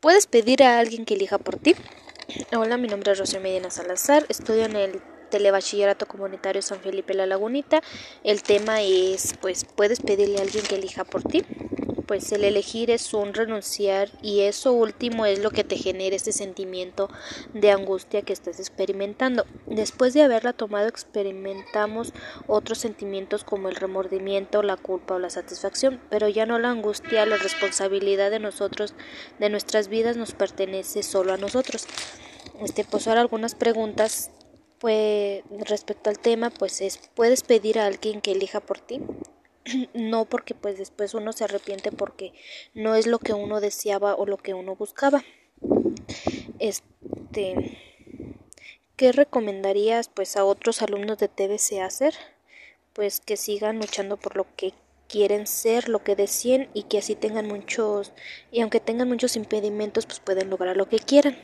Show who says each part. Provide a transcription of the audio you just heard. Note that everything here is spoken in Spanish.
Speaker 1: ¿Puedes pedir a alguien que elija por ti? Hola, mi nombre es Rocío Medina Salazar, estudio en el Telebachillerato Comunitario San Felipe La Lagunita. El tema es, pues, ¿puedes pedirle a alguien que elija por ti? Pues el elegir es un renunciar y eso último es lo que te genera ese sentimiento de angustia que estás experimentando. Después de haberla tomado experimentamos otros sentimientos como el remordimiento, la culpa o la satisfacción, pero ya no la angustia, la responsabilidad de nosotros, de nuestras vidas nos pertenece solo a nosotros. Este, pues ahora algunas preguntas pues respecto al tema, pues es ¿puedes pedir a alguien que elija por ti? no porque pues después uno se arrepiente porque no es lo que uno deseaba o lo que uno buscaba. Este ¿qué recomendarías pues a otros alumnos de TBC hacer? Pues que sigan luchando por lo que quieren ser, lo que deseen y que así tengan muchos y aunque tengan muchos impedimentos pues pueden lograr lo que quieran.